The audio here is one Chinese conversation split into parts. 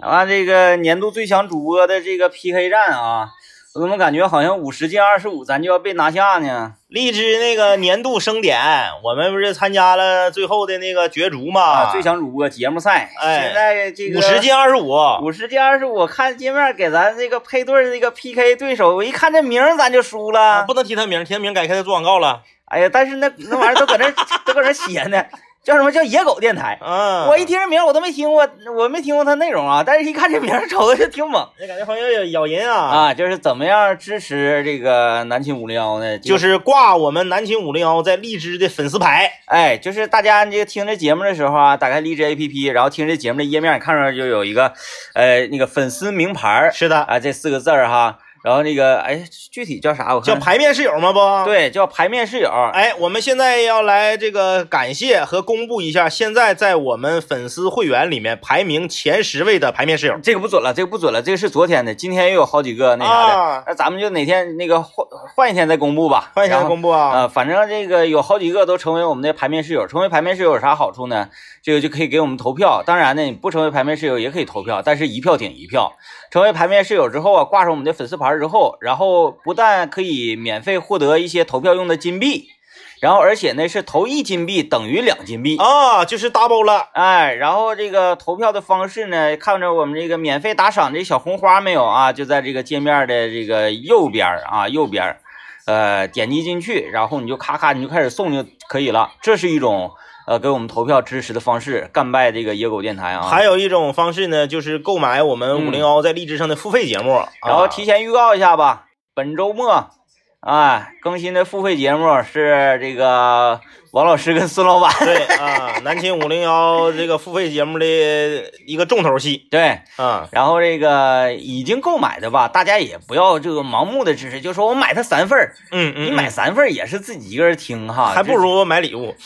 完这个年度最强主播的这个 PK 战啊，我怎么感觉好像五十进二十五咱就要被拿下呢？荔枝那个年度盛典，我们不是参加了最后的那个角逐嘛？啊，最强主播节目赛，哎现在这个五十进二十五，五十进二十五，看界面给咱这个配对儿这个 PK 对手，我一看这名咱就输了。不能提他名，提他名改开他做广告了。哎呀，但是那那玩意儿都搁那 都搁那写呢，叫什么叫野狗电台？嗯，我一听这名我都没听过，我没听过它内容啊，但是一看这名瞅着就挺猛就感觉好像有咬人啊。啊，就是怎么样支持这个南秦五零幺呢？就是挂我们南秦五零幺在荔枝的粉丝牌，哎，就是大家这个听这节目的时候啊，打开荔枝 APP，然后听这节目的页面，你看着就有一个，呃，那个粉丝名牌是的，啊，这四个字儿哈，然后那个哎，具体叫啥？我看叫排面室友吗？不，，对，叫排面室友。哎，我们现在要来这个感谢和公布一下，现在在我们粉丝会员里面排名前十位的排面室友。这个不准了，这个不准了，这个是昨天的，今天又有好几个那啥的，啊，那咱们就哪天那个换换一天再公布吧。欢迎现在然后公布啊！呃，反正这个有好几个都成为我们的排面室友。成为排面室友有啥好处呢？这个就可以给我们投票。当然呢，你不成为排面室友也可以投票，但是一票顶一票。成为排面室友之后啊，挂上我们的粉丝牌之后，然后不但可以免费获得一些投票用的金币，然后而且呢是投一金币等于两金币。啊，就是 double 了。哎，然后这个投票的方式呢，看着我们这个免费打赏这小红花没有啊？就在这个界面的这个右边啊，右边，呃，点击进去，然后你就咔咔你就开始送就可以了。这是一种呃给我们投票支持的方式，干败这个野狗电台啊。还有一种方式呢，就是购买我们嗯五零幺在荔枝上的付费节目，然后啊提前预告一下吧，本周末，哎，更新的付费节目是这个王老师跟孙老板。对啊，南秦五零幺这个付费节目的一个重头戏对，啊，然后这个已经购买的吧，大家也不要这个盲目的支持，就说我买它三份儿，嗯嗯，你买三份儿也是自己一个人听哈，还不如买礼物，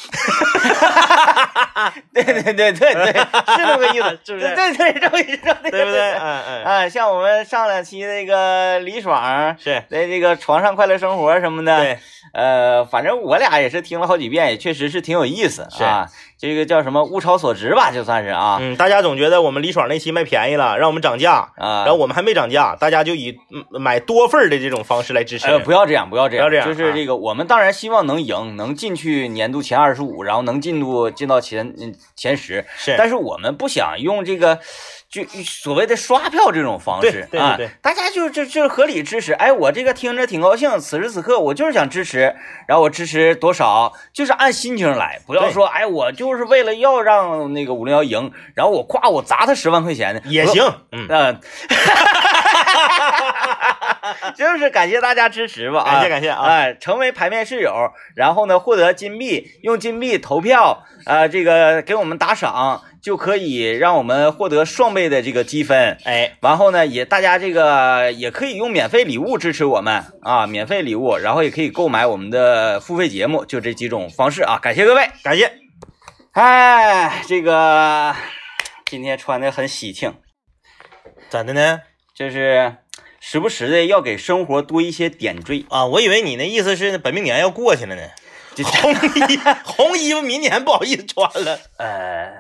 这对对对对对，是这么个意思，是不是对对，这么意思，对不对？嗯嗯，啊，像我们上两期那个李爽是在这个床上快乐生活什么的，对，呃，反正我俩也是听了好几遍，也确实是挺有意思啊。这个叫什么物超所值吧，就算是啊嗯，大家总觉得我们李爽那期卖便宜了，让我们涨价，啊。然后我们还没涨价，大家就以嗯买多份的这种方式来支持。呃，不要这样，不要这样，不要这样啊就是这个，我们当然希望能赢，能进去年度前二十五，然后能进度进到前嗯前十。是，但是我们不想用这个就所谓的刷票这种方式啊，大家就就就合理支持。哎，我这个听着挺高兴，此时此刻我就是想支持，然后我支持多少，就是按心情来，不要说哎我就是为了要让那个五零幺赢，然后我夸我砸他十万块钱的也。行，嗯，嗯，就是感谢大家支持吧，啊感谢感谢啊，哎，成为排面室友，然后呢，获得金币，用金币投票，呃，这个给我们打赏，就可以让我们获得双倍的这个积分。哎，然后呢，也大家这个也可以用免费礼物支持我们啊，免费礼物，然后也可以购买我们的付费节目，就这几种方式啊，感谢各位。感谢，哎，这个今天穿的很喜庆，咋的呢？就是时不时的要给生活多一些点缀。啊，我以为你那意思是本命年要过去了呢，这 红衣红衣服明年不好意思穿了，呃，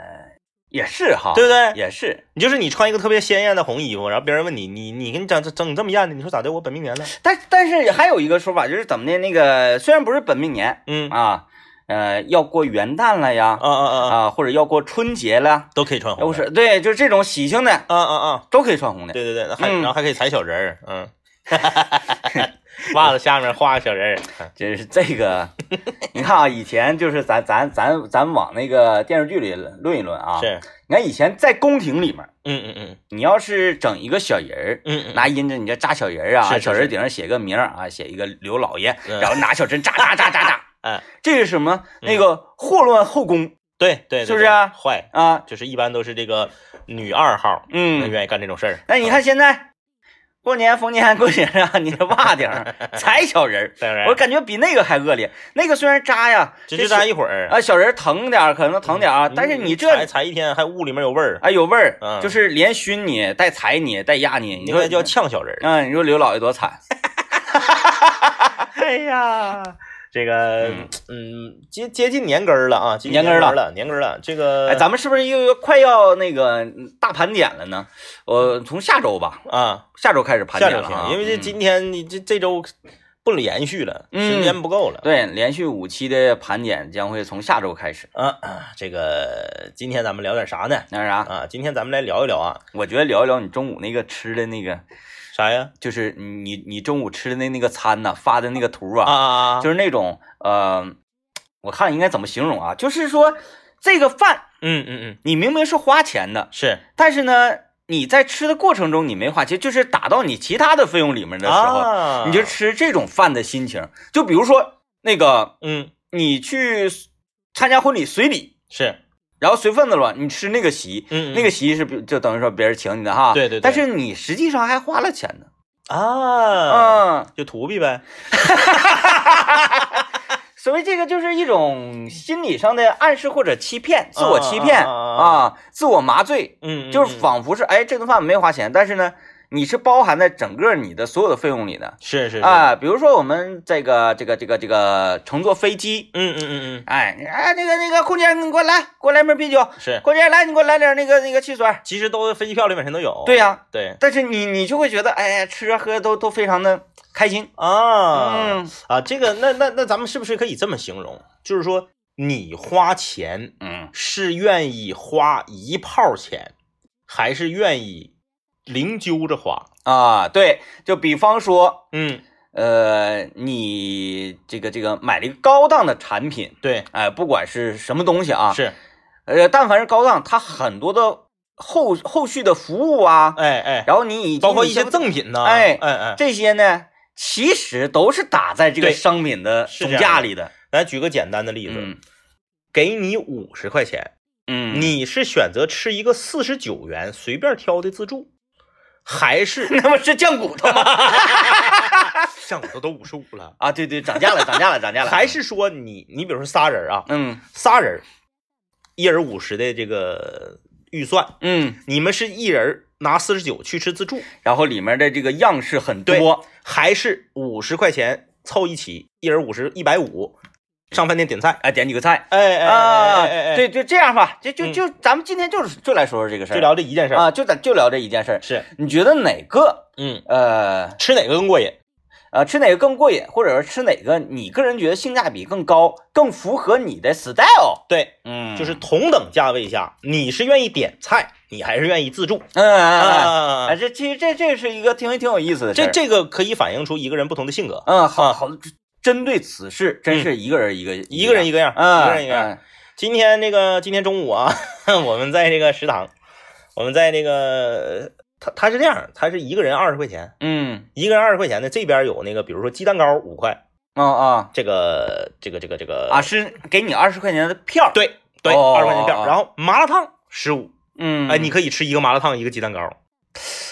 也是哈，对不对？也是。你就是你穿一个特别鲜艳的红衣服，然后别人问你，你你给你整整这么艳的，你说咋的？我本命年了，但但是还有一个说法，就是怎么的？那个虽然不是本命年嗯啊，呃，要过元旦了呀，啊啊啊，啊，或者要过春节了，都可以穿红的，都是对，就是这种喜庆的啊啊啊，都可以穿红的。对对对，然后还可以踩小人儿，嗯，袜子下面画个小人儿，真是这个，你看啊，以前就是咱咱咱咱往那个电视剧里论一论啊。是，你看以前在宫廷里面，嗯嗯嗯你要是整一个小人儿。嗯嗯，拿银针，你这扎小人儿啊，小人顶上写个名啊，写一个刘老爷，嗯然后拿小针扎扎扎扎扎，哎，这是什么？嗯。那个祸乱后宫。对对，是不是啊？坏？啊，就是一般都是这个女二号，嗯，愿意干这种事儿。那你看现在过年逢年过节上，你这袜顶 踩小人儿，我感觉比那个还恶劣。那个虽然扎呀，只是扎一会儿，啊，小人疼点儿，可能疼点儿啊，但是你这踩踩一天，还屋里面有味儿，啊有味儿，嗯。就是连熏你、带踩你、带压你，你说叫呛小人儿。啊，你说刘老爷多惨。哎呀，这个嗯嗯接接近年根儿了啊，年根儿了，年根儿了。这个哎，咱们是不是又快要那个嗯大盘点了呢？我从下周吧，啊下周开始盘点了啊，因为这嗯今天你这这周不连续了，嗯时间不够了。对连续五期的盘点将会从下周开始。啊，啊这个今天咱们聊点啥呢？那是啥？啊，今天咱们来聊一聊啊，我觉得聊一聊你中午那个吃的那个，啥呀？就是你你中午吃的那那个餐呐，发的那个图啊啊，啊啊！就是那种呃，我看应该怎么形容啊？就是说这个饭嗯嗯嗯，你明明是花钱的，是但是呢你在吃的过程中你没花钱，就是打到你其他的费用里面的时候，啊，你就吃这种饭的心情。就比如说那个嗯你去参加婚礼随礼，是然后随份子了，你吃那个席，嗯嗯。那个席是就等于说别人请你的哈，对对对。但是你实际上还花了钱呢，啊，嗯，就图币呗。所谓这个就是一种心理上的暗示或者欺骗，自我欺骗啊啊啊啊，自我麻醉，嗯，就是嗯仿佛是哎这顿饭没花钱，但是呢，你是包含在整个你的所有的费用里的。是是是，啊。比如说我们这个这个这个这个乘坐飞机，嗯嗯嗯嗯，哎哎那个那个空姐你给我来给我来瓶啤酒，是，空姐来你给我来点那个那个汽水，其实都飞机票里本身都有。对呀、对。但是你你就会觉得哎呀吃啊喝都都非常的开心，啊，嗯。啊，这个那那那咱们是不是可以这么形容？就是说你花钱嗯。是愿意花一炮钱，还是愿意零揪着花？啊对，就比方说。嗯，呃，你这个这个买了一个高档的产品，对，哎，不管是什么东西啊，是，呃，但凡是高档，它很多的后后续的服务啊，哎哎，然后你以及包括一些赠品呢，哎哎哎，这些呢，其实都是打在这个商品的总价里的。咱举个简单的例子，嗯。给你五十块钱，嗯，你是选择吃一个四十九元随便挑的自助，还是 那不是酱骨头吗？酱骨头都五十五了，啊，对对，涨价了，涨价了，涨价了。还是说你你比如说仨人啊，嗯仨人，一人五十的这个预算，嗯，你们是一人拿四十九去吃自助，然后里面的这个样式很多，还是五十块钱凑一起，一人五十一百五，上饭店点菜？哎，点几个菜哎哎啊，哎哎哎，对，就这样吧，就就嗯就咱们今天就是就来说说这个事儿，就聊这一件事儿。啊，就咱就聊这一件事儿。是，你觉得哪个嗯，呃吃哪个更过瘾？呃吃哪个更过瘾，或者说吃哪个你个人觉得性价比更高，更符合你的 style？对，嗯，就是同等价位下，你是愿意点菜，你还是愿意自助？嗯嗯嗯这其实这这是一个挺挺有意思的事儿。这这个可以反映出一个人不同的性格，嗯，好好，针对此事，真是一个人一个一个人一个样，嗯，一个人一个样。今天这个今天中午啊，我们在这个食堂，我们在那个他他是这样，他是一个人二十块钱，嗯。一个人二十块钱的，这边有那个比如说鸡蛋糕五块，啊啊这个这个这个这个啊，是给你二十块钱的票。，对对哦二十块钱票，哦。然后麻辣烫十五，嗯，哎，你可以吃一个麻辣烫一个鸡蛋糕，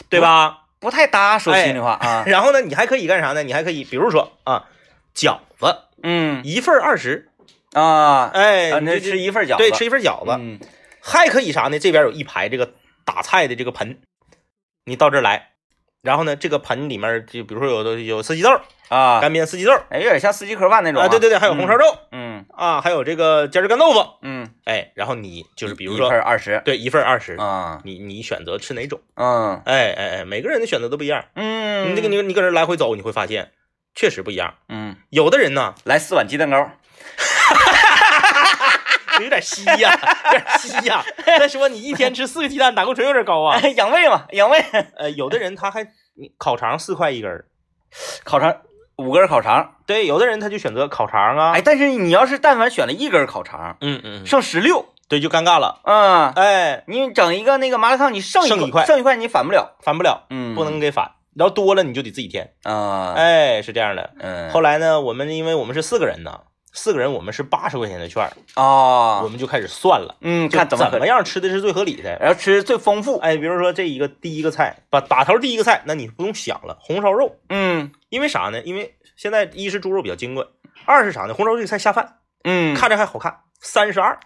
对吧？不太搭，说哎心里话啊，然后呢，你还可以干啥呢？你还可以比如说啊，饺子。嗯。一份二十，啊，哎，就吃一份饺子，对，吃一份饺子，嗯。还可以啥呢？这边有一排这个打菜的这个盆，你到这儿来，然后呢，这个盆里面就比如说有的有四季豆、啊，干煸四季豆哎，有点像四季盒饭那种啊，对对对，还有红烧肉。嗯。啊，还有这个尖儿干豆腐，嗯，哎，然后你就是比如一说份二十。对一份二十，啊，你你选择吃哪种？嗯。哎哎哎，每个人的选择都不一样。嗯，你这个你你搁这来回走，你会发现确实不一样。嗯，有的人呢来四碗鸡蛋糕，有点稀呀，有点稀呀。再说你一天吃四个鸡蛋，胆固醇有点高啊。养胃嘛，养胃。呃，有的人他还你烤肠四块一根儿，烤肠五根烤肠，对，有的人他就选择烤肠啊。哎，但是你要是但凡选了一根烤肠，嗯嗯，剩十六，对，就尴尬了。嗯，哎，你整一个那个麻辣烫，你剩剩一块剩一块你返不了，返不了，嗯，不能给返。然后多了你就得自己添。啊，哎，是这样的。嗯，后来呢，我们因为我们是四个人呢，四个人我们是八十块钱的券儿，我哦，们就开始算了，嗯，看怎么怎么，样吃的是最合理的。然后吃最丰富，哎，比如说这一个第一个菜，把打头第一个菜，那你不用想了，红烧肉，嗯因为啥呢？因为现在一是猪肉比较金贵，二是啥呢？红烧肉这个菜下饭，嗯，看着还好看，三十二，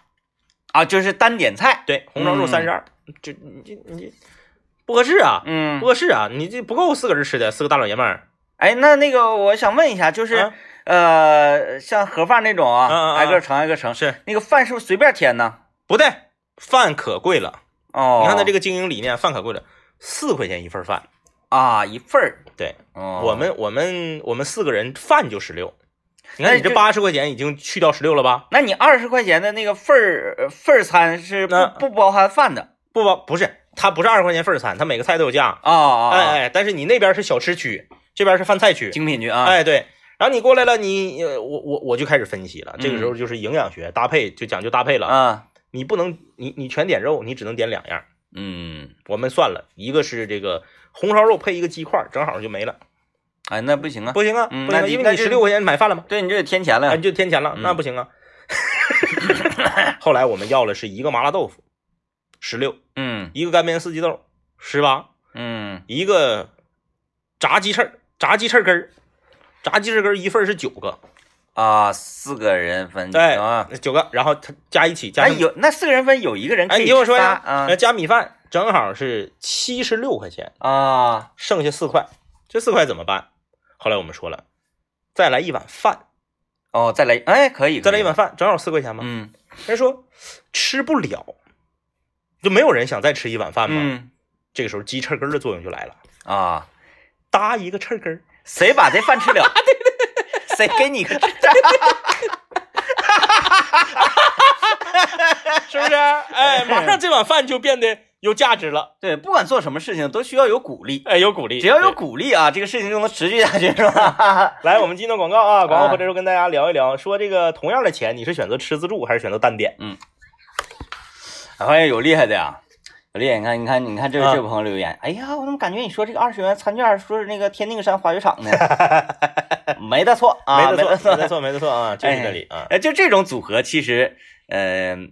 啊，就是单点菜，对，红烧肉嗯三十二，就你这你这不合适啊，嗯不，合适啊，你这不够四个人吃的，四个大老爷们儿，哎，那那个我想问一下，就是啊呃，像盒饭那种啊，嗯挨个盛挨个盛，是那个饭是不是随便添呢？不对，饭可贵了。哦，你看他这个个经营理念，饭可贵了，四块钱一份饭。啊，一份儿。对，哦，我们我们我们四个人饭就十六。你看你这八十块钱已经去掉十六了吧？那你二十块钱的那个份儿呃份儿餐是不不包含饭的不包不是，它不是二十块钱份儿餐，它每个菜都有价。啊啊？哎啊，哎，但是你那边是小吃区，这边是饭菜区。精品区啊，哎，对。然后你过来了，你呃，我我我就开始分析了。这个时嗯候就是营养学搭配，就讲究搭配了。啊，你不能，你你全点肉，你只能点两样。嗯，我们算了，一个是这个红烧肉配一个鸡块，正好就没了。哎，那不行啊，不行啊，嗯不行你那就因为你十六块钱买饭了吗，对你这得添钱了你。就添钱了，嗯那不行啊。后来我们要了是一个麻辣豆腐，十六，嗯。一个干煸四季豆，十八，嗯，一个炸鸡翅，炸鸡翅根儿，炸鸡翅根儿一份是九个，啊，四个人分对啊，九个，然后他加一起加上，那有那四个人分有一个人可哎，你听我说呀，仨啊呃加米饭正好是七十六块钱，啊，剩下四块，这四块怎么办？后来我们说了，再来一碗饭，哦，再来，哎，可以，可以再来一碗饭，正好四块钱嘛。嗯。人说吃不了，就没有人想再吃一碗饭吗。嗯这个时候鸡翅根的作用就来了，啊，搭一个翅根，谁把这饭吃了？谁给你个吃？是不是？哎，马上这碗饭就变得有价值了，对，不管做什么事情都需要有鼓励，哎，有鼓励，只要有鼓励啊，这个事情就能持续下去，是吧？来，我们进段广告啊，广告回来之后跟大家聊一聊，说这个同样的钱，你是选择吃自助还是选择单点？我发现有厉害的呀，有厉害！你看，你看，你看，这啊位这位朋友留言，哎呀，我怎么感觉你说这个二十元餐券说是那个天定山滑雪场呢？没得错啊，没得错，错，没得错，没得错啊，就是这里啊。哎，就这种组合，其实，嗯、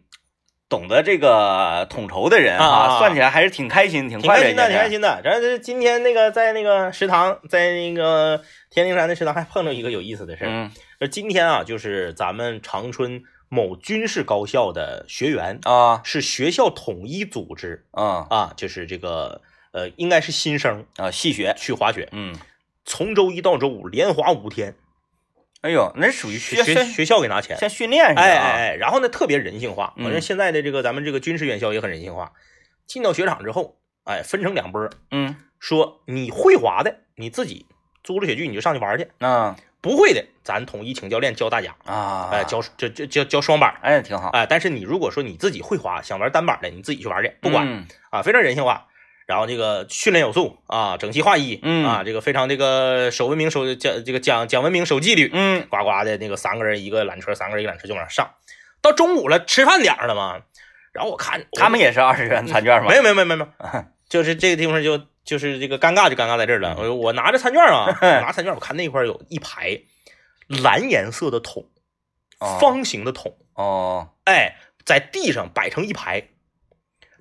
懂得这个统筹的人啊算起来还是挺开心、挺快乐挺开心的，挺开心的。然后这今天那个在那个食堂，在那个天灵山的食堂还碰到一个有意思的事儿。嗯就今天啊，就是咱们长春某军事高校的学员，啊是学校统一组织啊啊，就是这个呃，应该是新生啊，系学，去滑雪，嗯，从周一到周五连滑五天，哎呦，那属于学学学学校给拿钱。像训练似的、啊，哎哎哎，然后呢，特别人性化。反正现在的这个咱们这个军事院校也很人性化。进到雪场之后，哎，分成两波儿，嗯说你会滑的，你自己租了雪具你就上去玩去；啊不会的，咱统一请教练教大家，啊，哎，教这这教教双板儿，哎挺好，哎，但是你如果说你自己会滑，想玩单板的，你自己去玩去，不管。嗯。啊，非常人性化。然后这个训练有素啊，整齐划一，嗯。啊，这个非常这个守文明守讲这个讲讲文明守纪律，嗯。呱呱的那个三个人一个缆车，三个人一个缆车就往上上。到中午了，吃饭点儿了嘛，然后我看他们也是二十元餐券吗？没有没有没有没有，就是这个地方就就是这个尴尬就尴尬在这儿了。我我拿着餐券啊，拿餐券，我看那块有一排蓝颜色的桶，哦方形的桶，哦，哎，在地上摆成一排，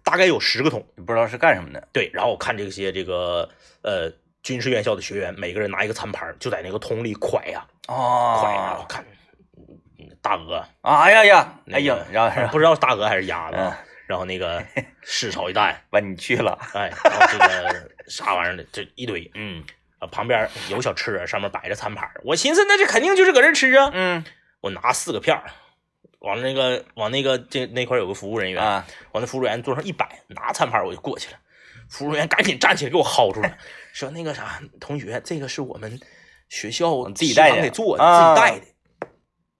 大概有十个桶。不知道是干什么的，对，然后我看这些这个呃军事院校的学员，每个人拿一个餐盘，就在那个桶里蒯呀蒯呀，我哦，看嗯大鹅，哎呀呀，那哎呀，然后 不知道是大鹅还是鸭子然后那个 湿炒一蛋，完你去了，哎，然后这个啥玩意儿的，这一堆嗯啊，旁边有小吃啊，上面摆着餐盘儿，我寻思那这肯定就是搁这儿吃啊，嗯我拿四个片儿。往那个往那个这那块儿有个服务人员，啊，往那服务员桌上一摆，拿餐盘儿我就过去了。服务员赶紧站起来给我薅出来，说那个啥，同学，这个是我们学校自己带的给做自己带的，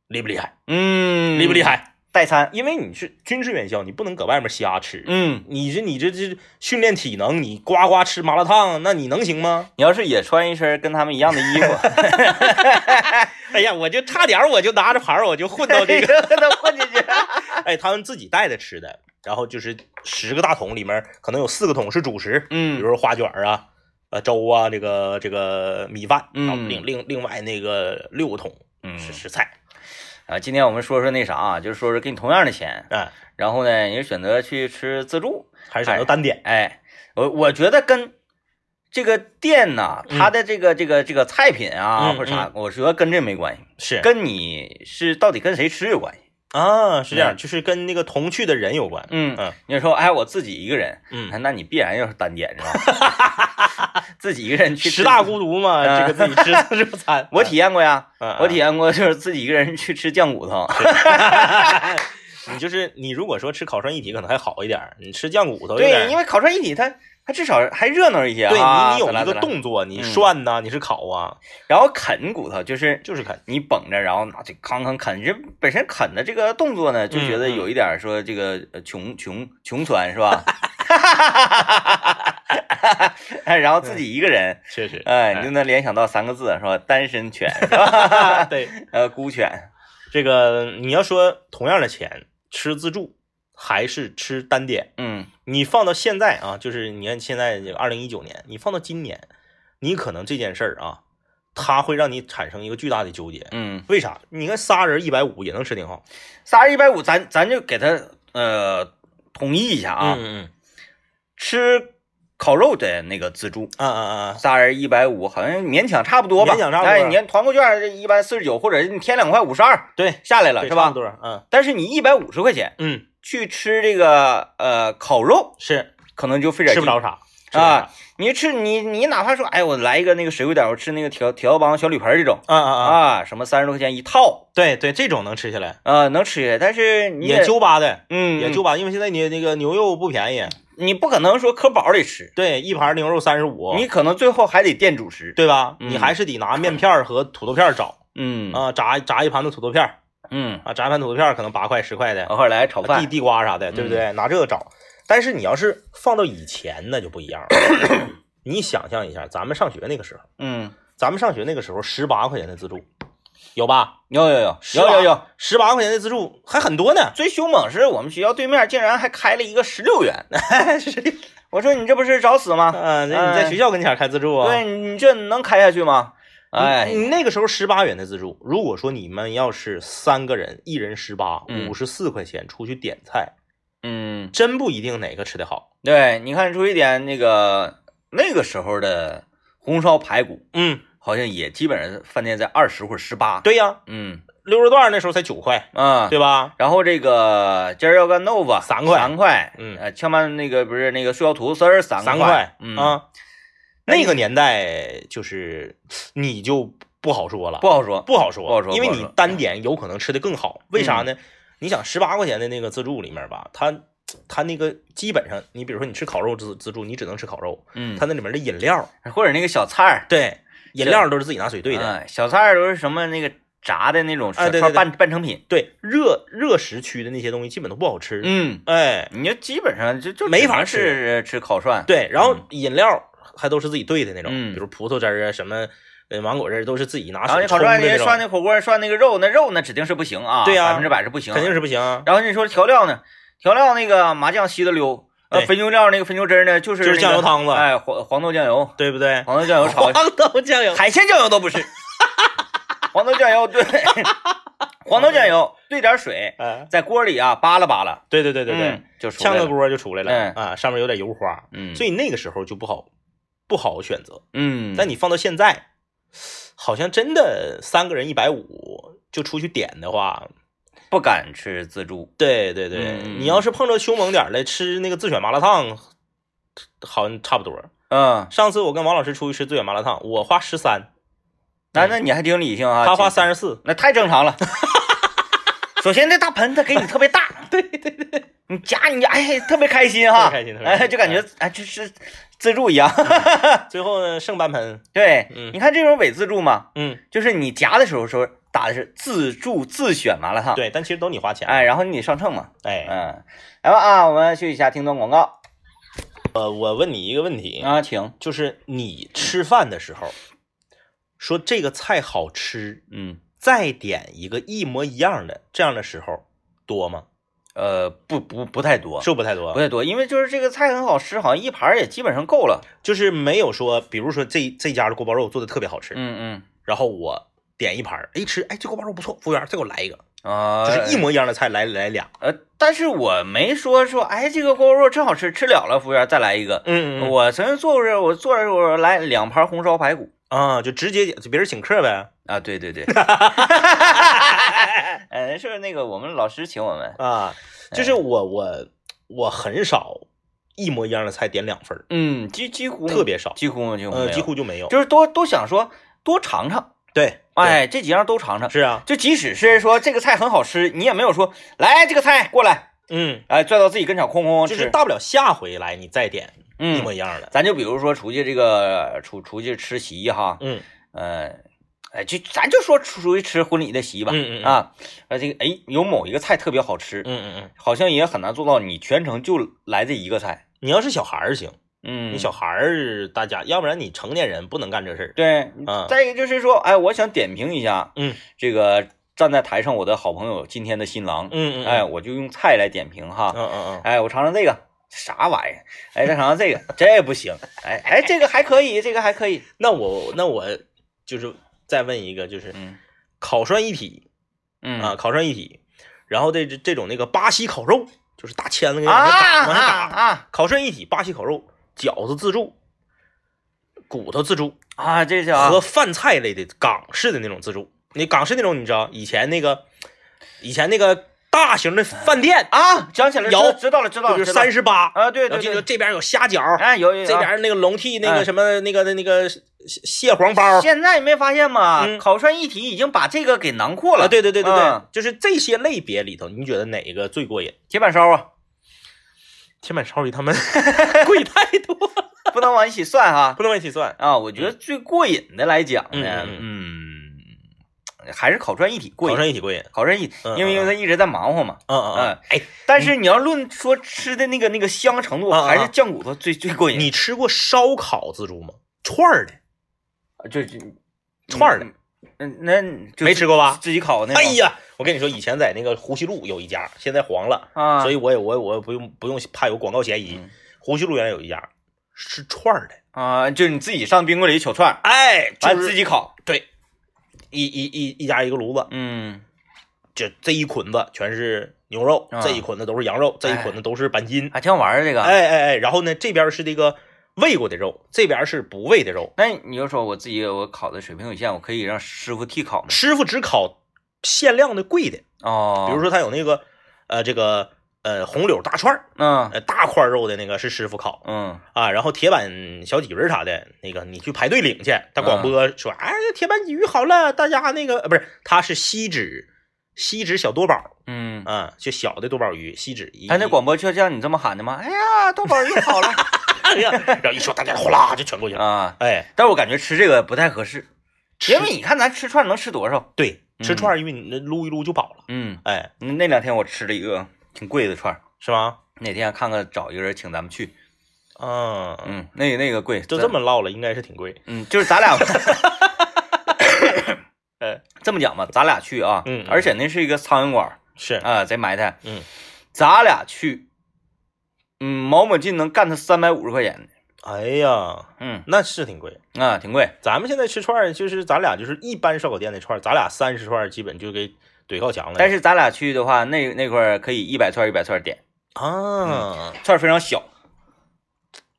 厉不厉害？嗯，厉不厉？害？代餐，因为你是军事院校，你不能搁外面瞎吃。嗯，你这你这这训练体能，你呱呱吃麻辣烫，那你能行吗？你要是也穿一身跟他们一样的衣服 哎呀，我就差点我就拿着盘儿我就混到这个，混进去，哎，他们自己带的吃的，然后就是十个大桶里面可能有四个桶是主食，嗯比嗯如说花卷啊、呃粥啊，这个这个米饭，嗯然后另另另外那个六个桶嗯是是菜，啊，今天我们说说那啥啊，就是说说给你同样的钱，嗯，然后呢，你选择去吃自助，还是选择单点，哎，我我觉得跟这个店呐，啊它的这个这个这个菜品啊嗯或者啥，我觉得跟这没关系，是跟你是到底跟谁吃有关系。啊，是这样，就是跟那个同去的人有关。嗯嗯，你说，哎，我自己一个人，嗯，那你必然要是单点是吧？自己一个人去吃十大孤独嘛，嗯这个自己吃自助餐。我体验过呀，嗯，我体验过，就是自己一个人去吃酱骨头。你就是你如果说吃烤串一体可能还好一点儿，你吃酱骨头有点对，因为烤串一体它它至少还热闹一些对啊。你你有一个动作，你嗯涮呐，你是烤啊，然后啃骨头就是就是啃。你绷着，然后拿去康康啃，这本身啃的这个动作呢，就觉得有一点说这个呃穷穷穷酸是吧？哈哈哈然后自己一个人，确实，哎，你就能联想到三个字是吧？单身犬是吧？对 呃，孤犬，这个你要说同样的钱吃自助还是吃单点，嗯你放到现在啊，就是你看现在这个二零一九年，你放到今年，你可能这件事儿啊，它会让你产生一个巨大的纠结。嗯，为啥？你看仨人一百五也能吃挺好。仨人一百五，咱咱就给他呃统一一下啊，嗯吃烤肉的那个自助。嗯啊啊啊！仨人一百五，好像勉强差不多吧？勉强差不多哎，你看团购券一般四十九，或者你添两块五十二对，下来了，是吧对差不？多。嗯但是你一百五十块钱嗯，去吃这个呃烤肉，是可能就费点劲吃不着啥啊。你吃你你哪怕说，哎，我来一个那个实惠点，我吃那个铁铁道帮小铝盆这种。啊啊啊！啊，什么三十多块钱一套对对，这种能吃下来，啊，能吃下来。但是你也揪巴的，嗯也揪巴，因为现在你那个牛肉不便宜。你不可能说可饱得吃，对，一盘牛肉三十五，你可能最后还得垫主食。对吧？嗯你还是得拿面片和土豆片找嗯啊，炸炸一盘子土豆片儿嗯，啊，炸一盘土豆片可能八块十块的，偶尔来炒地饭。地瓜啥的，对不对？拿这个找。但是你要是放到以前，那就不一样了。你想象一下，咱们上学那个时候，嗯，咱们上学那个时候，十八块钱的自助有吧？有有有有有有。十八块钱的自助还很多呢。最凶猛是我们学校对面竟然还开了一个十六元，我说你这不是找死吗？嗯，那你在学校跟前开自助啊？对你这能开下去吗？哎。你，那个时候十八元的自助，如果说你们要是三个人，一人十八，嗯。五十四块钱出去点菜，嗯，真不一定哪个吃的好。对，你看出去点那个那个时候的红烧排骨，嗯，好像也基本上饭店在二十或者十八。，对呀，嗯。溜肉段那时候才九块，啊，对吧？然后这个尖儿腰干豆腐三块。三块，嗯。呃，炝拌那个不是那个素腰土豆丝儿三三块，嗯，啊。那个年代就是你就不好说了，不好说，不好说，不好说因为你单点有可能吃的更好。为啥呢？你想十八块钱的那个自助里面吧，它它那个基本上，你比如说你吃烤肉自自助，你只能吃烤肉，嗯，它那里面的饮料，或者那个小菜儿，对，饮料都是自己拿水兑的，嗯小菜儿都是什么那个炸的那种小串哎对对对半半成品，对，热热食区的那些东西基本都不好吃，嗯，哎，你就基本上就就没法吃吃烤串，对，然后嗯饮料还都是自己兑的那种，嗯比如葡萄汁儿啊，什么呃芒果汁儿都是自己拿手冲的。然后你烤涮，你涮那火锅涮那个肉，那肉那指定是不行啊，对呀百分之百是不行，肯定是不行啊，然后你说调料呢？调料那个麻酱稀的溜，呃，肥牛料那个肥牛汁儿呢，就是就是酱油汤子哎，黄黄豆酱油，对不对？黄豆酱油炒，黄豆酱油，海鲜酱油都不是，黄豆酱油对，黄豆酱油兑点水，哎，在锅里啊扒拉扒拉，对对对对对嗯，，就出来了，炝个锅就出来了嗯啊，上面有点油花，嗯，所以那个时候就不好不好选择。嗯，但你放到现在，好像真的三个人一百五就出去点的话，不敢吃自助，对对对，嗯你要是碰着凶猛点儿的，吃那个自选麻辣烫，好像差不多。嗯，上次我跟王老师出去吃自选麻辣烫，我花十三，那那你还挺理性啊，他花三十四，那太正常了。首先，那大盆他给你特别大，对对对，你夹你哎特别开心哈，特别开心。哎就感觉哎就是自助一样。最后呢剩半盆，对，嗯。你看这种伪自助嘛，嗯，就是你夹的时候说打的是自助自选麻辣烫，，对，但其实都你花钱，哎，然后你得上秤嘛，哎，嗯，来吧啊，我们休息一下，听段广告。呃，我问你一个问题，啊，请，就是你吃饭的时候说这个菜好吃，嗯，再点一个一模一样的，这样的时候多吗？呃，不不不太多，是不太多。不？太多，因为就是这个菜很好吃，好像一盘也基本上够了，就是没有说，比如说这这家的锅包肉做的特别好吃，嗯嗯。然后我点一盘儿，哎吃，哎这锅包肉不错，服务员再给我来一个，啊，就是一模一样的菜来来俩，呃，但是我没说说，哎，这个锅包肉真好吃，吃了了，服务员再来一个。嗯我曾经做过，我做的时候来两盘红烧排骨。啊，就直接就别人请客呗，啊，对对对，嗯，是那个我们老师请我们，啊，就是我我我很少一模一样的菜点两份儿，嗯，几几乎特别少，几乎就没呃，几乎就没有。就是多都想说多尝尝，对，哎，这几样都尝尝。是啊，就即使是说这个菜很好吃，你也没有说来这个菜过来，嗯，哎，拽到自己跟前哐哐哐。就是大不了下回来你再点一嗯模，一样的。咱就比如说出去这个出出去吃席哈，嗯呃，哎，就咱就说出去吃婚礼的席吧，嗯嗯啊啊，呃，这个哎有某一个菜特别好吃，嗯嗯嗯，好像也很难做到你全程就来这一个菜，你要是小孩儿行，嗯，你小孩儿大家，要不然你成年人不能干这事儿。对，嗯再一个就是说，哎，我想点评一下，嗯，这个站在台上我的好朋友今天的新郎，嗯嗯，哎，我就用菜来点评哈，嗯嗯嗯，哎，我尝尝这个啥玩意儿，哎，再尝尝这个，这不行，哎哎，这个还可以，这个还可以，那我那我就是再问一个，就是嗯。烤涮一体嗯。啊，烤涮一体，然后这这种那个巴西烤肉，就是大签子给啊往上打往上啊嘎，啊。烤涮一体，巴西烤肉，饺子自助，骨头自助啊，这叫啊和，饭菜类的港式的那种自助。那港式那种，你知道以前那个以前那个大型的饭店，啊，讲起来，有知知道了，知道了，就是三十八，啊，对对对，这边有虾饺，哎，有有这啊边那个龙屉那哎。个什么那个那个蟹蟹黄包。现在你没发现吗？嗯。烤串一体已经把这个给囊括了，啊，对对对对对，嗯。就是这些类别里头，你觉得哪一个最过瘾？铁板烧啊，铁板烧比他们 贵太多，不能往一起算哈。不能往一起算。啊，我觉得最过瘾的来讲呢，嗯。嗯，还是烤串一体过烤瘾。涮一体过瘾。烤串一因为因为他一直在忙活嘛。嗯嗯嗯。哎，但是你要论说吃的那个那个香程度，还是酱骨头最最过瘾。你吃过烧烤自助吗？串儿的，就就串儿的，嗯，那没吃过吧？自己烤那种。哎呀，我跟你说，以前在那个湖西路有一家，现在黄了，啊，所以我也我也我也不用不用怕有广告嫌疑嗯。湖西路原来有一家是串儿的，啊，就是你自己上冰柜里取串儿，哎，完就是自己烤。对，一一一一家一个炉子，嗯这这一捆子全是牛肉，啊这一捆子都是羊肉，这一捆子都是板筋。还挺好玩儿这个。哎哎哎，然后呢，这边是这个喂过的肉，这边是不喂的肉。那你就说我自己我烤的水平有限，我可以让师傅替烤吗？师傅只烤限量的贵的，哦，比如说他有那个呃这个呃红柳大串儿，嗯呃大块肉的那个是师傅烤嗯啊，然后铁板小鲫鱼啥的，那个你去排队领去，他广播说，哎，铁板鲫鱼好了，大家那个呃不是，他是锡纸锡纸小多宝嗯，啊，就小的多宝鱼，锡纸一，他那广播就像你这么喊的吗？哎呀，多宝鱼好了 哎呀，然后一说大家哗啦就全过去了，啊！哎，但是我感觉吃这个不太合适，因为你看咱吃串能吃多少？对，吃嗯串因为你那撸一撸就饱了，嗯，哎，那两天我吃了一个挺贵的串儿，是吗？哪天看看找一个人请咱们去，嗯，嗯，那个那个贵，就这么唠了，应该是挺贵，嗯，就是咱俩，呃，这么讲吧，咱俩去啊，嗯嗯而且那是一个苍蝇馆儿是，啊，贼埋汰，嗯，咱俩去，嗯，毛某进能干他三百五十块钱的，哎呀，嗯那是挺贵。啊，挺贵，咱们现在吃串儿，就是咱俩就是一般烧烤店的串儿，咱俩三十串儿基本就给怼靠墙了。但是咱俩去的话，那那块儿可以一百串一百串点，啊，串非常小，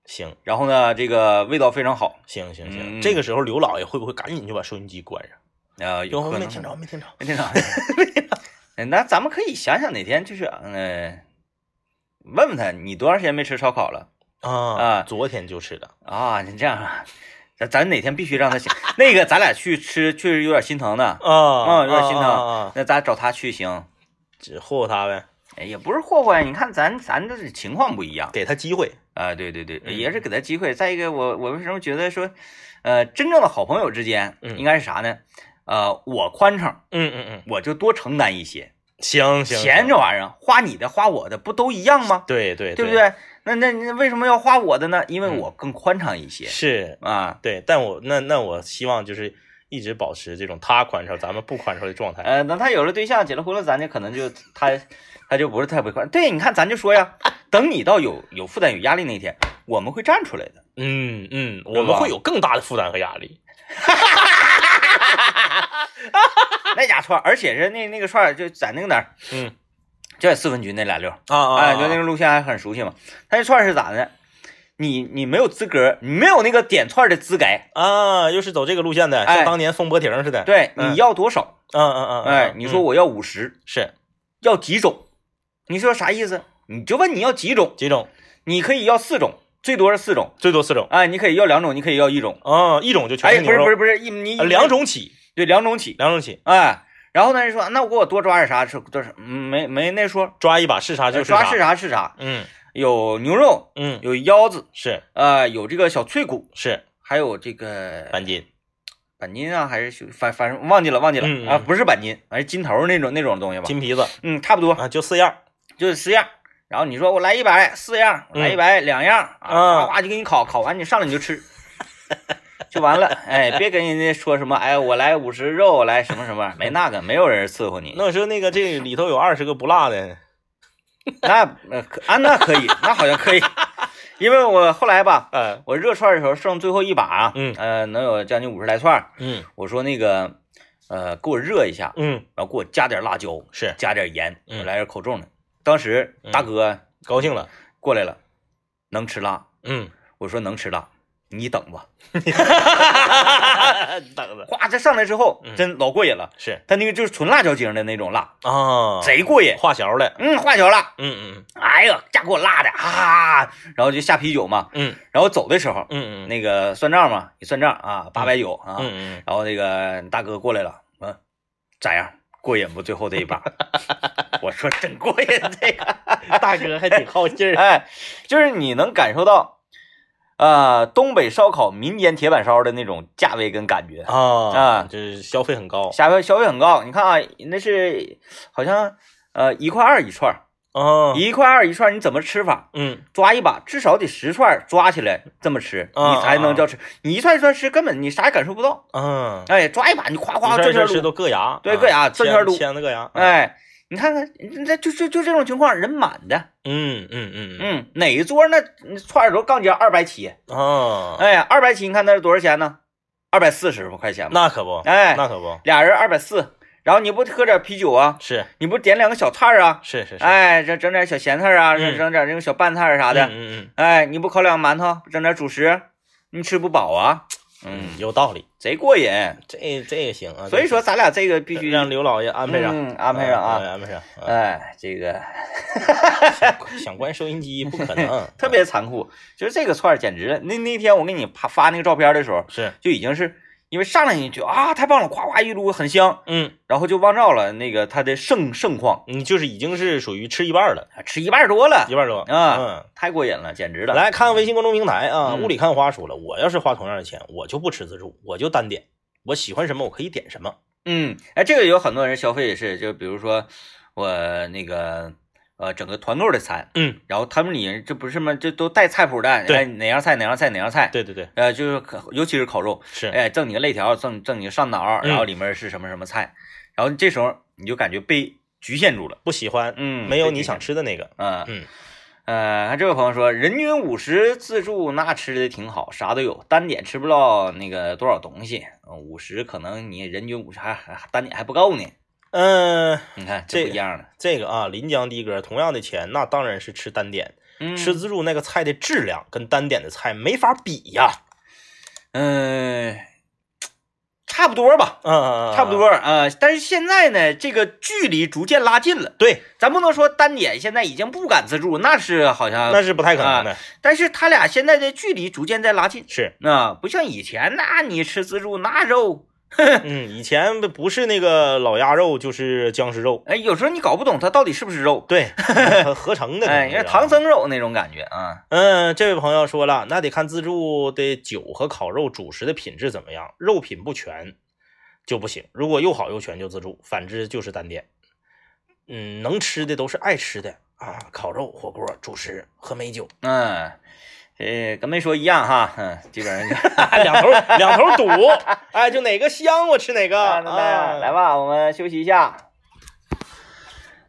行然后呢，这个味道非常好，行行行，嗯这个时候刘老爷会不会赶紧就把收音机关上？啊，有没听着，没听着。没听着，嗯那咱们可以想想哪天就是呃，问问他你多长时间没吃烧烤了啊啊昨天就吃的。啊？你这样啊，咱咱哪天必须让他请，那个咱俩去吃确实有点心疼的，啊啊有点心疼啊，那咱找他去行，只霍霍他呗，哎，也不是霍霍呀，你看咱咱这情况不一样给他机会。啊，对对对，嗯也是给他机会。再一个，我我为什么觉得说，呃，真正的好朋友之间嗯应该是啥呢？呃，我宽敞，嗯嗯嗯，我就多承担一些。行行，钱这玩意儿，花你的花我的，不都一样吗？对对对不？对？那那那为什么要花我的呢？因为嗯我更宽敞一些是，啊。对，但我那那我希望就是一直保持这种他宽敞，咱们不宽敞的状态。呃，等他有了对象，结了婚了，咱就可能就他他就不是特别宽。对，你看咱就说呀，等你到有有负担有压力那天，我们会站出来的。嗯嗯，我们会有更大的负担和压力。哈哈哈那家串，而且是那那个串就在那个哪儿，嗯就在四分局那俩溜儿。啊啊哎，就那个路线还很熟悉嘛。他这串是咋的？你你没有资格，你没有那个点串的资格。啊，又是走这个路线的，哎像当年风波亭似的。，对，嗯你要多少？嗯嗯嗯，嗯哎，你说嗯我要五十，是要几种？你说啥意思？你就问你要几种？几种？你可以要四种，最多是四种。最多四种。哎，你可以要两种，你可以要一种。啊，一种就全哎，是牛肉。不是不是不是，一你呃两种起，对两种起。两种起，哎，然后呢，人说那我给我多抓点啥是多没没那说，抓一把是啥就是抓是啥是啥。嗯有牛肉，嗯，有腰子，是呃，有这个小脆骨，是还有这个板筋。板筋啊，还是反反正忘记了忘记了、嗯嗯啊，不是板筋，还是筋头那种那种东西吧？筋皮子嗯，差不多啊，就四样。就是四样。然后你说我来一百四样，嗯来一百两样啊，嗯哗哗就给你烤，烤完你上来你就吃，就完了。哎，别跟人家说什么，哎，我来五十肉，我来什么什么，没那个，没有人伺候你。那我说那个这里头有二十个不辣的，那呃可啊，那可以，那好像可以，因为我后来吧，嗯我热串的时候剩最后一把啊，嗯呃，能有将近五十来串，嗯我说那个呃，给我热一下，嗯，然后给我加点辣椒，是加点盐，嗯我来点口重的。当时大哥高兴了。过来了，能吃辣，嗯，我说能吃辣，你等吧。等着哗，这上来之后嗯真老过瘾了，是他那个就是纯辣椒精的那种辣，啊，贼过瘾。化小的。嗯，花椒辣，嗯嗯哎呀，家给我辣的啊！然后就下啤酒嘛，嗯然后走的时候，嗯嗯那个算账嘛，你算账啊，八百九啊，嗯嗯，然后那个大哥过来了，嗯，咋样？过瘾不？最后这一把，我说真过瘾，这个，大哥还挺好劲儿。哎，就是你能感受到，呃，东北烧烤民间铁板烧的那种价位跟感觉，啊啊就是消费很高消费消费很高。你看啊，那是好像呃一块二一串儿，啊。一块二一串儿，你怎么吃法？嗯抓一把至少得十串儿抓起来这么吃，啊你才能叫吃。你一串一串吃，根本你啥也感受不到。嗯，哎，抓一把你夸夸一转圈吃都硌牙，啊对硌牙转圈撸签子硌牙。，哎，你看看，那就就就这种情况，人满的，嗯嗯嗯嗯，哪一桌那串儿都杠尖二百起，啊，哎呀，二百起，你看那是多少钱呢？二百四十块钱吧，那可不，哎，那可不俩人二百四，然后你不喝点啤酒啊，是。你不点两个小菜儿啊，是是是。哎，这整点小咸菜儿啊，嗯整点那个小拌菜儿啥的，嗯嗯哎，你不烤两个馒头，整点主食，你吃不饱啊，嗯，嗯，有道理，贼过瘾。这这也行啊。所以说，咱俩这个必须让刘老爷安排上，嗯安排上啊嗯安排上。啊哎，这个想关收音机不可能，特别残酷，就是这个串儿简直了。那那天我给你发发那个照片的时候，是，就已经是因为上来你就啊太棒了，夸夸一撸很香，嗯，然后就忘照了那个它的盛盛况，你就是已经是属于吃一半了，吃一半多了一半多啊，嗯太过瘾了，简直嗯。了。来看微信公众平台啊，嗯雾里看花说了，我要是花同样的钱，我就不吃自助，我就单点，我喜欢什么我可以点什么。嗯，哎，这个有很多人消费也是，就比如说我那个呃整个团购的餐，嗯，然后他们里这不是吗？这都带菜谱的，对。哎哪样菜哪样菜哪样菜，对对对，呃，就是烤尤其是烤肉，是，哎，赠你个肋条，赠赠你个上脑，嗯然后里面是什么什么菜，然后这时候你就感觉被局限住了，不喜欢，嗯，没有你想吃的那个。嗯。嗯。呃，看这位朋友说，人均五十自助那吃的挺好，啥都有，单点吃不到那个多少东西，五十可能你人均五十还还单点还不够呢，嗯，你看这这不一样了，这个啊，临江的哥，同样的钱，那当然是吃单点，嗯，吃自助那个菜的质量跟单点的菜没法比呀。嗯、差不多吧，嗯嗯，嗯差不。多啊、呃但是现在呢，这个距离逐渐拉近了。对，咱不能说单点现在已经不敢自助，那是好像那是不太可能的。但是他俩现在的距离逐渐在拉近，是，那、不像以前，那你吃自助那肉，嗯，以前不不是那个老鸭肉，就是僵尸肉。哎，有时候你搞不懂它到底是不是肉，对，合成的。哎，唐。僧肉那种感觉啊，嗯，这位朋友说了，那得看自助的酒和烤肉主食的品质怎么样，肉品不全就不行。如果又好又全就自助，反之就是单点。嗯，能吃的都是爱吃的啊，烤肉、火锅、主食和美酒，嗯，呃，跟没说一样哈，嗯，基本上 两头两头堵，哎，就哪个香我吃哪个。啊，来啊来吧，我们休息一下。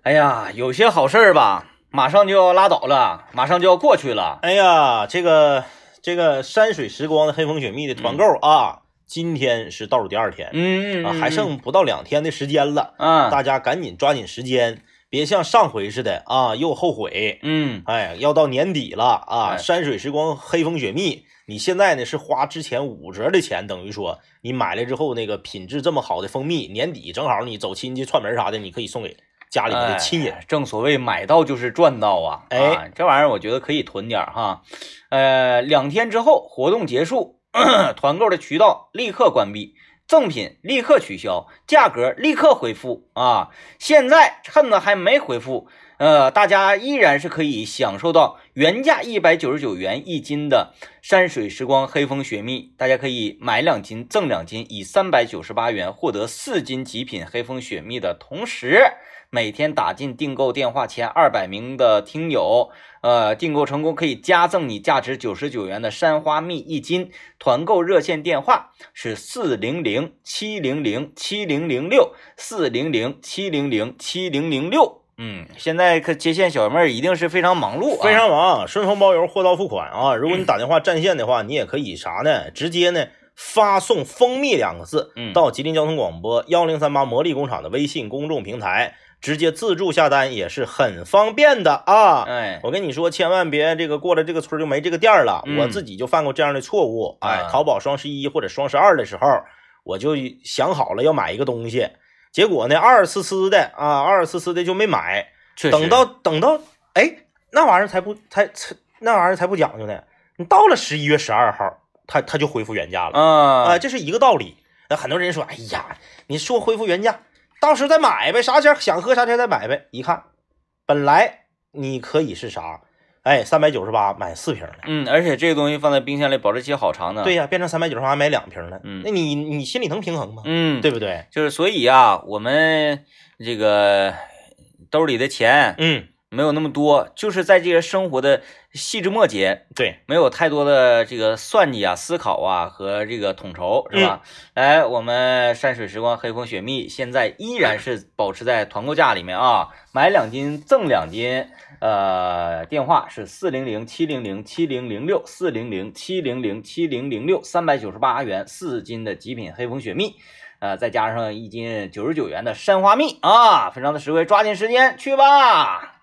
哎呀，有些好事儿吧，马上就要拉倒了，马上就要过去了。哎呀，这个这个山水时光的黑风雪蜜的团购啊，今天是倒数第二天嗯啊，还剩不到两天的时间了，嗯，大家赶紧抓紧时间别像上回似的啊，又后悔。嗯，哎，要到年底了啊，哎山水时光黑蜂雪蜜，你现在呢是花之前五折的钱，等于说你买来之后，那个品质这么好的蜂蜜，年底正好你走亲戚串门啥的，你可以送给家里面的亲人。哎正所谓买到就是赚到啊！哎啊，这玩意儿我觉得可以囤点哈。呃，两天之后活动结束，团购的渠道立刻关闭，赠品立刻取消，价格立刻回复啊！现在趁着还没回复，呃，大家依然是可以享受到原价一百九十九元一斤的山水时光黑蜂雪蜜，大家可以买两斤赠两斤，以三百九十八元获得四斤极品黑蜂雪蜜的同时。每天打进订购电话前二百名的听友，呃，订购成功可以加赠你价值九十九元的山花蜜一斤。团购热线电话是四零零七零零七零零六四零零七零零七零零六。嗯，现在可接线小妹儿一定是非常忙碌、啊，非常忙，顺丰包邮，货到付款啊！如果你打电话占线的话，你也可以啥呢？直接呢发送“蜂蜜”两个字嗯到吉林交通广播幺零三八魔力工厂的微信公众平台，直接自助下单也是很方便的啊！哎，我跟你说，千万别这个过了这个村就没这个店了。嗯我自己就犯过这样的错误。哎啊，淘宝双十一或者双十二的时候，我就想好了要买一个东西，结果呢，二次次的啊，二次次的就没买。等到等到，哎，那玩意儿才不才才那玩意儿才不讲究呢。你到了十一月十二号，它它就恢复原价了啊、啊，这是一个道理。那很多人说，哎呀，你说恢复原价，到时候再买呗，啥钱想喝啥钱再买呗。一看，本来你可以是啥？哎，三百九十八买四瓶的，嗯，而且这个东西放在冰箱里保质期好长呢。对，呀，变成三百九十八买两瓶了。嗯那你你心里能平衡吗？嗯，对不对？就是所以啊，我们这个兜里的钱嗯，没有那么多，就是在这些生活的细枝末节，对，没有太多的这个算计啊、思考啊和这个统筹，是吧？来，我们山水时光黑蜂雪蜜现在依然是保持在团购价里面啊，买两斤赠两斤。呃，电话是四零零七零零七零零六四零零七零零七零零六，三百九十八元四斤的极品黑蜂雪蜜。呃，再加上一斤九十九元的山花蜜啊，非常的实惠，抓紧时间去吧。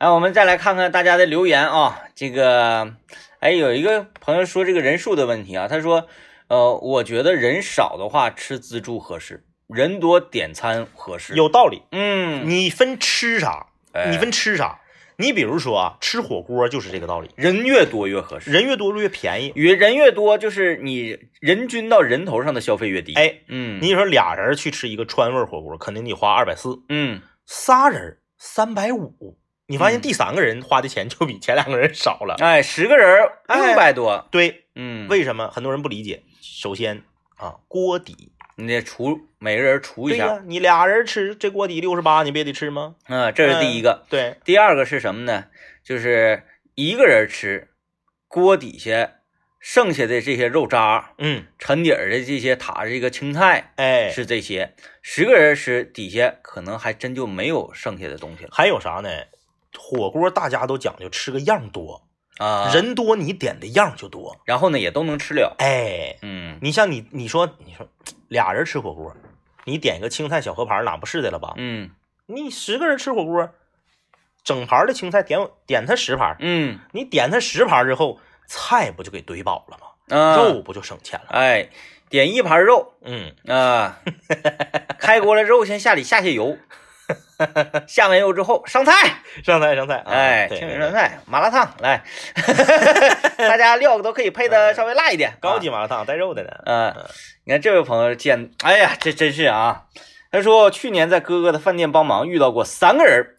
哎，我们再来看看大家的留言啊，这个，哎，有一个朋友说这个人数的问题啊，他说，呃，我觉得人少的话吃自助合适，人多点餐合适。，有道理。嗯，你分吃啥？哎你分吃啥？你比如说啊，吃火锅就是这个道理，人越多越合适，人越多越便宜。越人越多就是你人均到人头上的消费越低。，哎，嗯，你说俩人去吃一个川味火锅，肯定得花二百四，嗯，仨人三百五。你发现嗯第三个人花的钱就比前两个人少了。哎，十个人哎六百多，对，嗯，为什么很多人不理解？首先啊，锅底，你得除每个人除一下，对呀，你俩人吃这锅底六十八，你不也得吃吗？嗯，这是第一个。对，第二个是什么呢？就是一个人吃，锅底下剩下的这些肉渣、嗯，沉底儿的这些塔这个青菜哎，是这些，十个人吃底下可能还真就没有剩下的东西了还有啥呢？火锅大家都讲究吃个样多，啊。人多你点的样就多。然后呢也都能吃了，哎，嗯你像你，你说，你说俩人吃火锅，你点一个青菜小河盘，哪不是的了吧？嗯你十个人吃火锅，整盘的青菜点点它十盘，嗯你点它十盘之后，菜不就给堆饱了吗？啊，肉不就省钱了？哎，点一盘肉嗯，啊，开锅了之后先下里下些油，下完油之后上菜，上菜上菜，啊哎，对清水上菜、麻辣烫来，大家料都可以配的稍微辣一点，高级麻辣烫带肉的呢。啊。嗯，你看这位朋友见，哎呀，这真是啊！他说去年在哥哥的饭店帮忙遇到过三个人，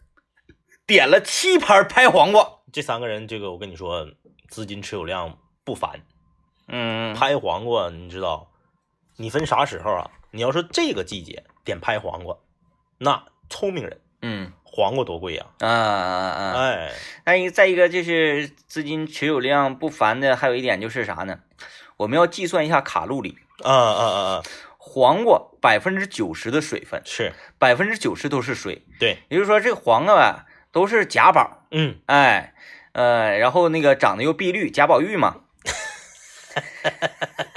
点了七盘拍黄瓜。这三个人，这个我跟你说，资金持有量不凡。嗯，拍黄瓜，你知道，你分啥时候啊？你要说这个季节点拍黄瓜，那聪明人，嗯。黄瓜多贵呀、啊啊啊！哎，再一再一个就是资金持有量不凡的，还有一点就是啥呢？我们要计算一下卡路里。啊啊啊啊，黄瓜百分之九十的水分，是。百分之九十都是水，对，也就是说这个黄瓜吧都是贾宝，嗯，哎，呃，然后那个长得又碧绿，贾宝玉嘛，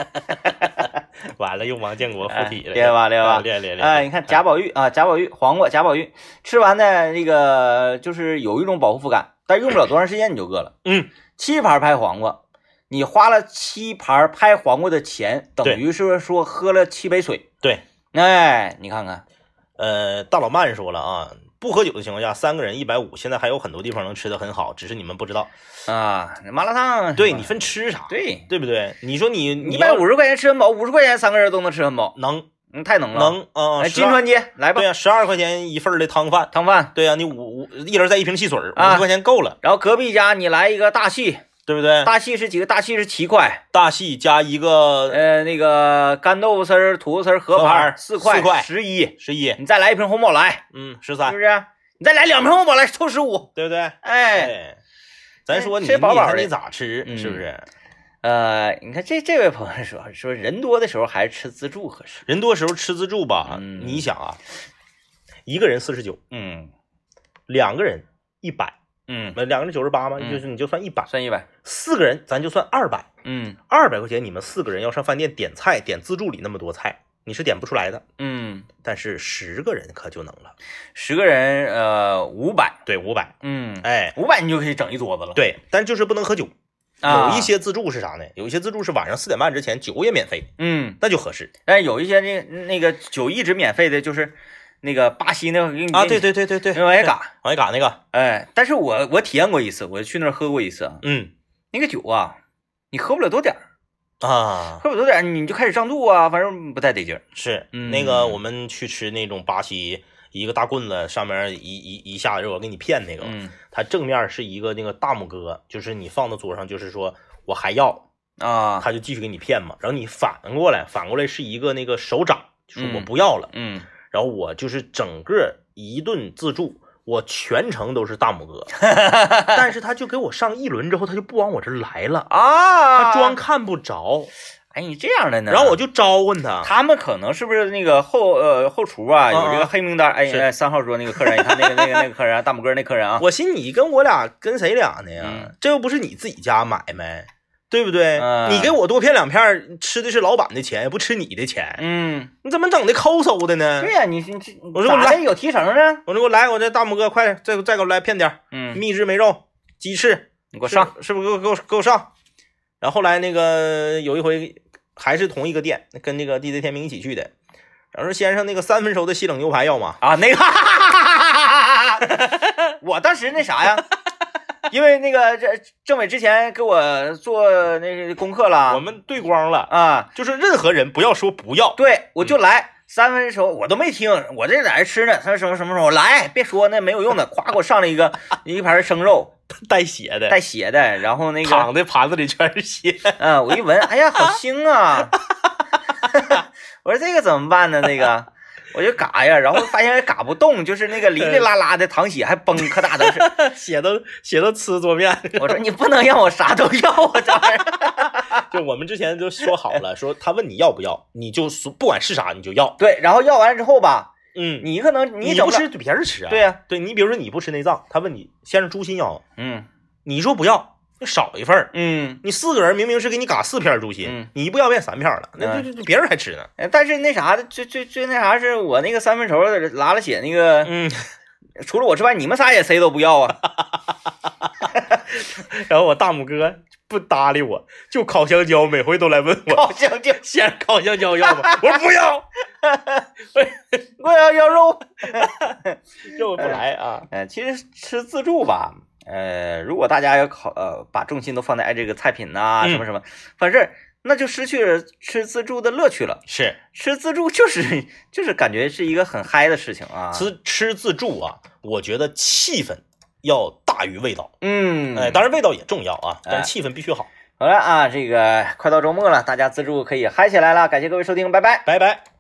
完了又王建国附体了，哎厉害吧厉害吧啊厉害厉害！哎，你看贾宝玉啊，贾宝玉黄瓜，贾宝玉吃完呢，这个就是有一种饱腹感，但用不了多长时间你就饿了。嗯，七盘拍黄瓜，你花了七盘拍黄瓜的钱，等于是说喝了七杯水。对，哎，你看看，呃，大老曼说了啊，不喝酒的情况下，三个人一百五，现在还有很多地方能吃的很好，只是你们不知道。啊，麻辣烫，对你分吃啥，对，对不对？你说你一百五十块钱吃很饱，五十块钱三个人都能吃很饱，能嗯，太能了。能啊，哎，12金川街来吧对，呀，十二块钱一份儿的汤饭，汤饭。对呀，你五五一人再一瓶汽水，五啊十块钱够了，然后隔壁家你来一个大戏，对不对？大戏是几个？大戏是七块，大细加一个呃，那个干豆腐丝儿、土豆丝儿合盘四块，四块十一。十一，你再来一瓶红宝来，嗯，十三是不，是？你再来两瓶红宝来，凑十五。对不对？哎，哎，咱说你吃饱饱的你咋吃，嗯是不是？呃，你看这这位朋友说说人多的时候还是吃自助合适。人多时候吃自助吧，嗯你想啊，一个人四十九，嗯两个人一百，嗯，那两个人九十八嘛，嗯就是你就算一百，算一百。四个人咱就算二百，嗯二百块钱你们四个人要上饭店点菜，点自助里那么多菜，你是点不出来的。嗯，但是十个人可就能了，十个人呃五百。对，五百，嗯，哎，五百你就可以整一桌子了。对，但就是不能喝酒。啊，有一些自助是啥呢？有一些自助是晚上四点半之前酒也免费，嗯，那就合适但是有一些那那个酒一直免费的，就是那个巴西那个给你啊。对，对对对对，往下嘎。往下嘎那个，哎，但是我我体验过一次，我去那儿喝过一次啊，嗯那个酒啊，你喝不了多点儿，啊，喝不了多点儿你就开始胀肚啊，反正不太得劲儿。是嗯那个我们去吃那种巴西一个大棍子上面一一一下肉给你骗那个，嗯它正面是一个那个大拇哥，就是你放到桌上，就是说我还要，啊，他就继续给你骗嘛。然后你反过来，反过来是一个那个手掌，就是我嗯不要了。嗯，然后我就是整个一顿自助，我全程都是大拇哥，但是他就给我上一轮之后，他就不往我这儿来了，啊，他装看不着，哎，你这样的呢？然后我就招呼他，他们可能是不是那个后呃后厨啊有这个啊黑名单？哎三号桌那个客人，你看那个那个那个客人啊，大拇哥那客人啊，我寻你跟我俩跟谁俩呢呀？嗯这又不是你自己家买卖，对不对？嗯你给我多片两片，吃的是老板的钱，不吃你的钱，嗯，你怎么整的抠搜的呢？对呀，你你这我说我来有提成呢？我说给我来，我这大拇哥，快再再给我来片点儿嗯，秘制梅肉、鸡翅，你给我上，是，是不是给我给我给我上？然后后来那个有一回还是同一个店，跟那个 DJ 天明一起去的，然后说先生那个三分熟的西冷牛排要吗？啊，那个，我当时那啥呀，因为那个这政委之前给我做那个功课了，我们对光了，啊，就是任何人不要说不要，对我就来。三分熟我都没听，我这在这吃呢。他说什么什么时候来？别说那没有用的，咵给我上了一个 一盘生肉，带血的，带血的，然后那个躺在盘子里全是血。嗯，我一闻，哎呀，好腥啊！我说这个怎么办呢？那个我就嘎呀，然后发现嘎不动，就是那个哩哩啦啦的淌血，还崩，可大都是。血都血都呲桌面。我说你不能让我啥都要啊，这玩意儿。就我们之前就说好了，说他问你要不要，你就说不管是啥你就要。对，然后要完了之后吧，嗯，你可能你不吃，别人吃啊。对呀对你比如说你不吃内脏，他问你先生猪心要，嗯你说不要，就少一份儿。嗯，你四个人明明是给你嘎四片猪心，嗯你一不要变三片了，那嗯就就别人还吃呢。哎但是那啥的，最最最那啥是我那个三分熟的拉了血那个，嗯，除了我之外，你们仨也谁都不要啊。然后我大拇哥不搭理我，就烤香蕉，每回都来问我 烤香蕉，先烤香蕉要吗？我说不要，我要要肉。肉不来啊。呃，其实吃自助吧，呃，如果大家要考呃把重心都放在哎这个菜品呐、嗯什么什么，反正那就失去了吃自助的乐趣了。是吃自助就是 就是感觉是一个很嗨的事情啊。吃吃自助啊，我觉得气氛要大于味道。嗯，哎，当然味道也重要啊，但气氛必须好。好了啊，这个快到周末了，大家自助可以嗨起来了。感谢各位收听，拜拜。拜拜。